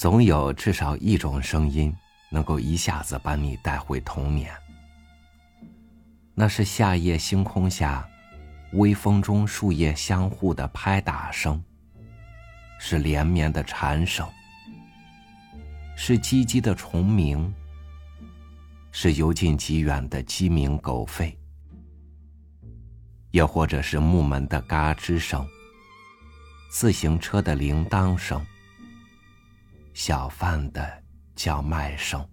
总有至少一种声音，能够一下子把你带回童年。那是夏夜星空下，微风中树叶相互的拍打声，是连绵的蝉声，是唧唧的虫鸣，是由近及远的鸡鸣狗吠，又或者是木门的嘎吱声，自行车的铃铛声。小贩的叫卖声。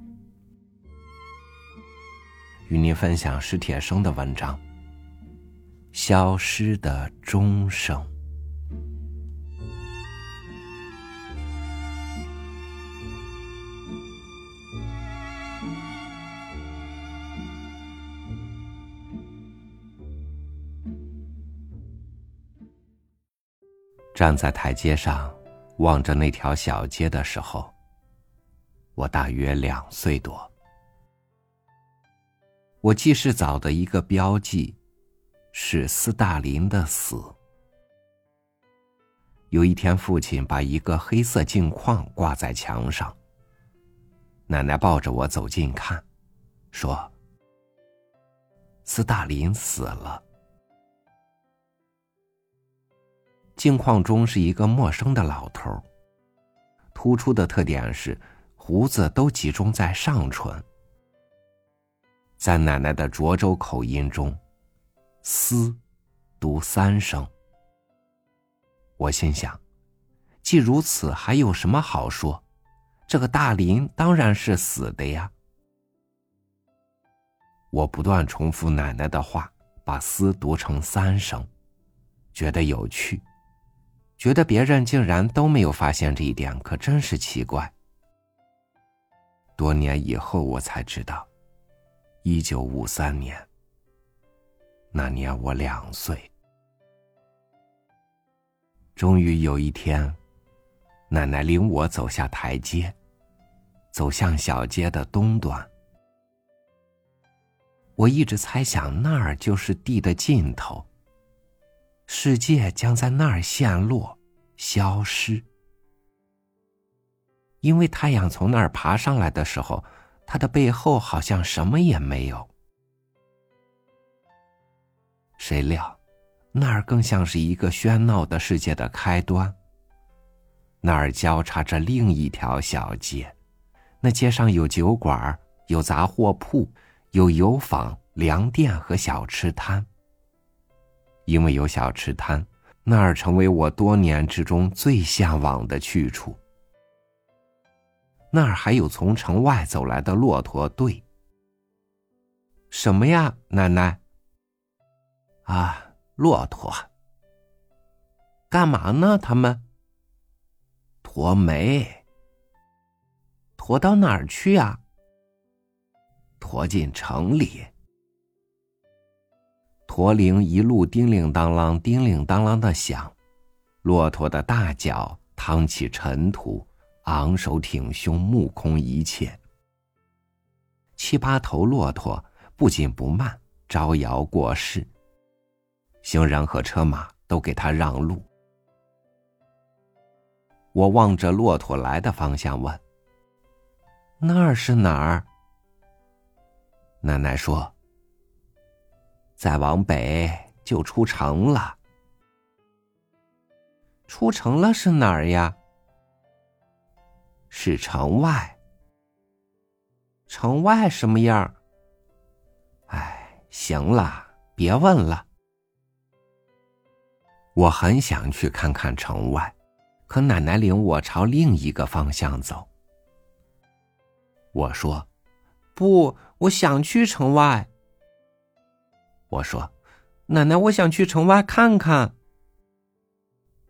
与您分享史铁生的文章《消失的钟声》。站在台阶上。望着那条小街的时候，我大约两岁多。我记事早的一个标记，是斯大林的死。有一天，父亲把一个黑色镜框挂在墙上。奶奶抱着我走近看，说：“斯大林死了。”镜框中是一个陌生的老头突出的特点是胡子都集中在上唇。在奶奶的涿州口音中，“斯”读三声。我心想，既如此，还有什么好说？这个大林当然是死的呀。我不断重复奶奶的话，把“斯”读成三声，觉得有趣。觉得别人竟然都没有发现这一点，可真是奇怪。多年以后，我才知道，一九五三年，那年我两岁。终于有一天，奶奶领我走下台阶，走向小街的东端。我一直猜想那儿就是地的尽头。世界将在那儿陷落、消失，因为太阳从那儿爬上来的时候，它的背后好像什么也没有。谁料，那儿更像是一个喧闹的世界的开端。那儿交叉着另一条小街，那街上有酒馆、有杂货铺、有油坊、粮店和小吃摊。因为有小吃摊，那儿成为我多年之中最向往的去处。那儿还有从城外走来的骆驼队。什么呀，奶奶？啊，骆驼。干嘛呢？他们驮煤。驮到哪儿去呀？驮进城里。驼铃一路叮铃当啷、叮铃当啷的响，骆驼的大脚趟起尘土，昂首挺胸，目空一切。七八头骆驼不紧不慢，招摇过市，行人和车马都给他让路。我望着骆驼来的方向问：“那儿是哪儿？”奶奶说。再往北就出城了。出城了是哪儿呀？是城外。城外什么样？哎，行了，别问了。我很想去看看城外，可奶奶领我朝另一个方向走。我说：“不，我想去城外。”我说：“奶奶，我想去城外看看。”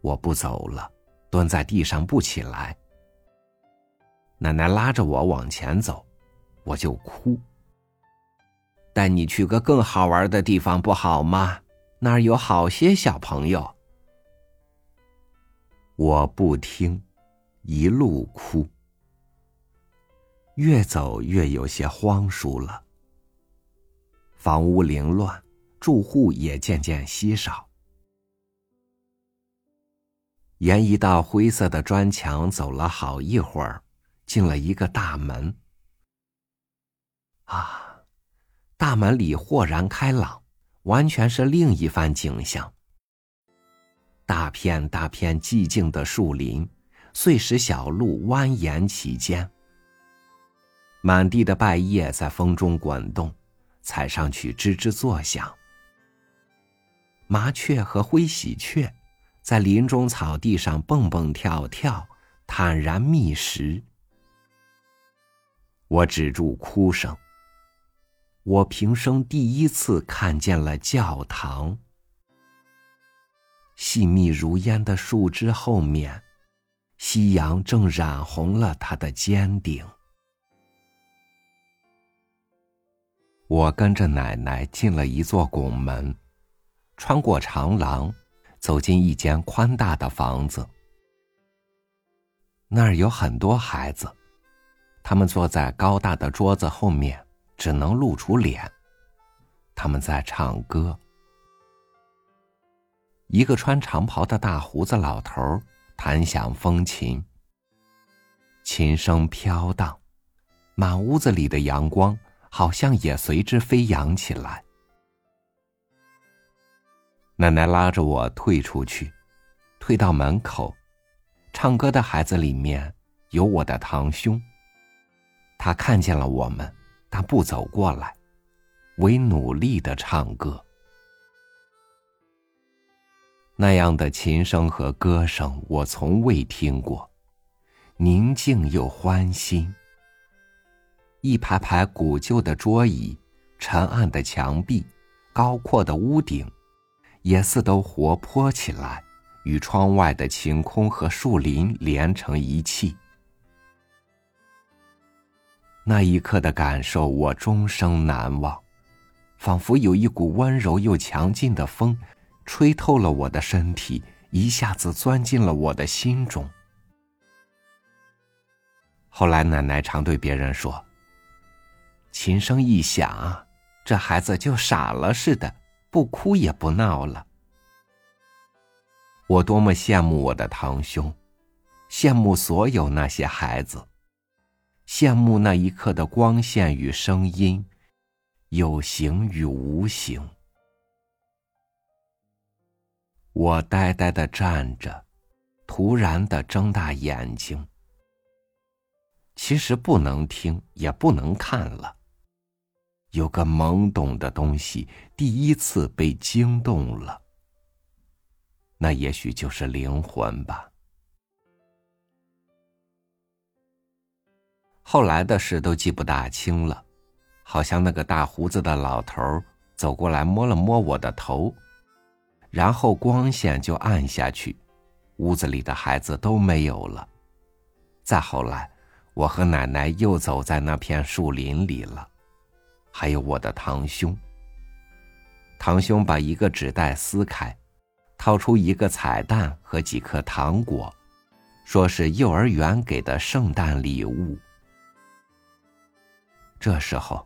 我不走了，蹲在地上不起来。奶奶拉着我往前走，我就哭。带你去个更好玩的地方不好吗？那儿有好些小朋友。我不听，一路哭，越走越有些荒疏了。房屋凌乱。住户也渐渐稀少。沿一道灰色的砖墙走了好一会儿，进了一个大门。啊，大门里豁然开朗，完全是另一番景象。大片大片寂静的树林，碎石小路蜿蜒其间。满地的败叶在风中滚动，踩上去吱吱作响。麻雀和灰喜鹊在林中草地上蹦蹦跳跳，坦然觅食。我止住哭声。我平生第一次看见了教堂。细密如烟的树枝后面，夕阳正染红了它的尖顶。我跟着奶奶进了一座拱门，穿过长廊，走进一间宽大的房子。那儿有很多孩子，他们坐在高大的桌子后面。只能露出脸。他们在唱歌。一个穿长袍的大胡子老头弹响风琴，琴声飘荡，满屋子里的阳光好像也随之飞扬起来。奶奶拉着我退出去，退到门口。唱歌的孩子里面有我的堂兄。他看见了我们。但不走过来，唯努力的唱歌。那样的琴声和歌声，我从未听过，宁静又欢欣。一排排古旧的桌椅、沉暗的墙壁、高阔的屋顶，也似都活泼起来，与窗外的晴空和树林连成一气。那一刻的感受，我终生难忘，仿佛有一股温柔又强劲的风，吹透了我的身体，一下子钻进了我的心中。后来，奶奶常对别人说：“琴声一响，这孩子就傻了似的，不哭也不闹了。”我多么羡慕我的堂兄，羡慕所有那些孩子。羡慕那一刻的光线与声音，有形与无形。我呆呆的站着，突然的睁大眼睛。其实不能听，也不能看了。有个懵懂的东西，第一次被惊动了。那也许就是灵魂吧。后来的事都记不大清了，好像那个大胡子的老头走过来摸了摸我的头，然后光线就暗下去，屋子里的孩子都没有了。再后来，我和奶奶又走在那片树林里了，还有我的堂兄。堂兄把一个纸袋撕开，掏出一个彩蛋和几颗糖果，说是幼儿园给的圣诞礼物。这时候，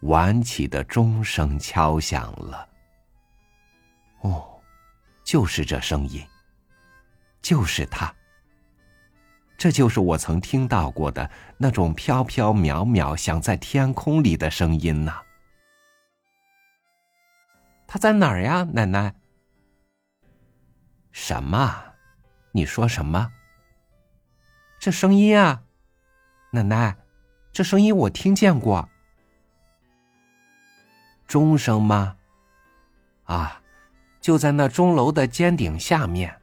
晚起的钟声敲响了。哦，就是这声音，就是它。这就是我曾听到过的那种飘飘渺渺、响在天空里的声音呐。他在哪儿呀，奶奶？什么？你说什么？这声音啊，奶奶。这声音我听见过，钟声吗？啊，就在那钟楼的尖顶下面。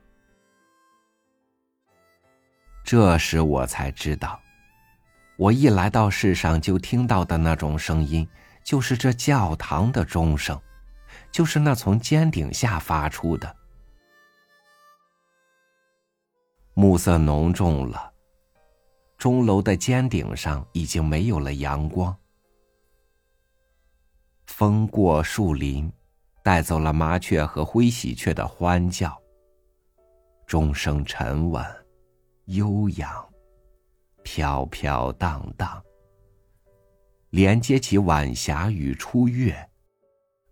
这时我才知道，我一来到世上就听到的那种声音，就是这教堂的钟声，就是那从尖顶下发出的。暮色浓重了。钟楼的尖顶上已经没有了阳光，风过树林，带走了麻雀和灰喜鹊的欢叫。钟声沉稳、悠扬、飘飘荡荡，连接起晚霞与初月，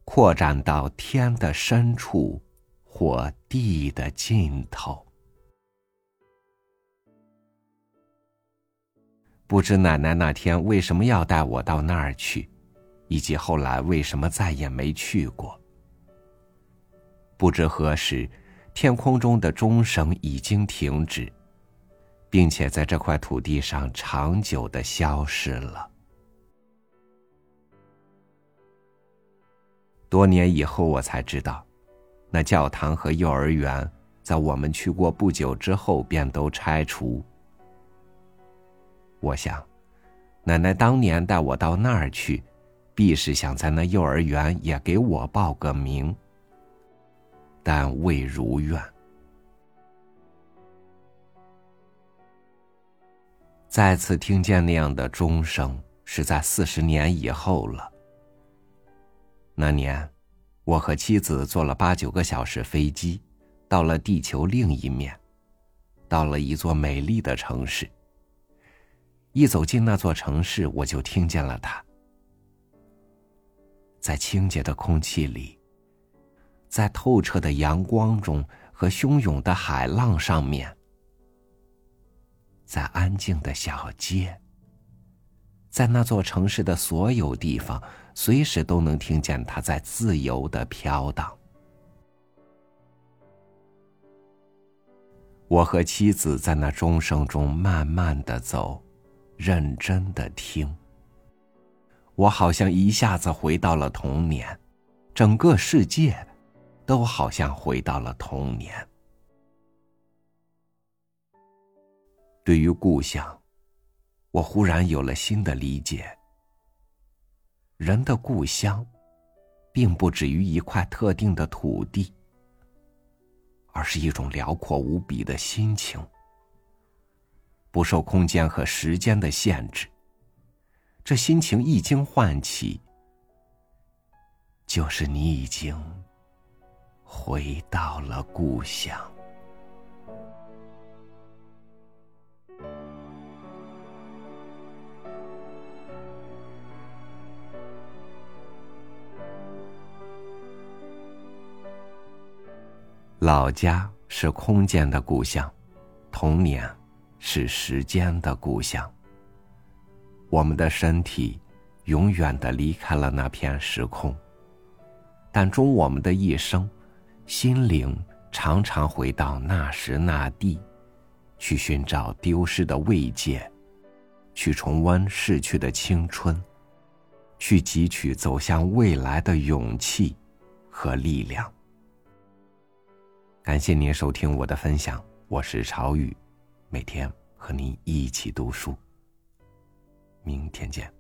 扩展到天的深处或地的尽头。不知奶奶那天为什么要带我到那儿去，以及后来为什么再也没去过。不知何时，天空中的钟声已经停止，并且在这块土地上长久的消失了。多年以后，我才知道，那教堂和幼儿园在我们去过不久之后便都拆除。我想，奶奶当年带我到那儿去，必是想在那幼儿园也给我报个名，但未如愿。再次听见那样的钟声，是在四十年以后了。那年，我和妻子坐了八九个小时飞机，到了地球另一面，到了一座美丽的城市。一走进那座城市，我就听见了它，在清洁的空气里，在透彻的阳光中和汹涌的海浪上面，在安静的小街，在那座城市的所有地方，随时都能听见它在自由的飘荡。我和妻子在那钟声中慢慢的走。认真的听，我好像一下子回到了童年，整个世界都好像回到了童年。对于故乡，我忽然有了新的理解。人的故乡，并不止于一块特定的土地，而是一种辽阔无比的心情。不受空间和时间的限制，这心情一经唤起，就是你已经回到了故乡。老家是空间的故乡，童年。是时间的故乡。我们的身体永远的离开了那片时空，但终我们的一生，心灵常常回到那时那地，去寻找丢失的慰藉，去重温逝去的青春，去汲取走向未来的勇气和力量。感谢您收听我的分享，我是朝雨。每天和您一起读书。明天见。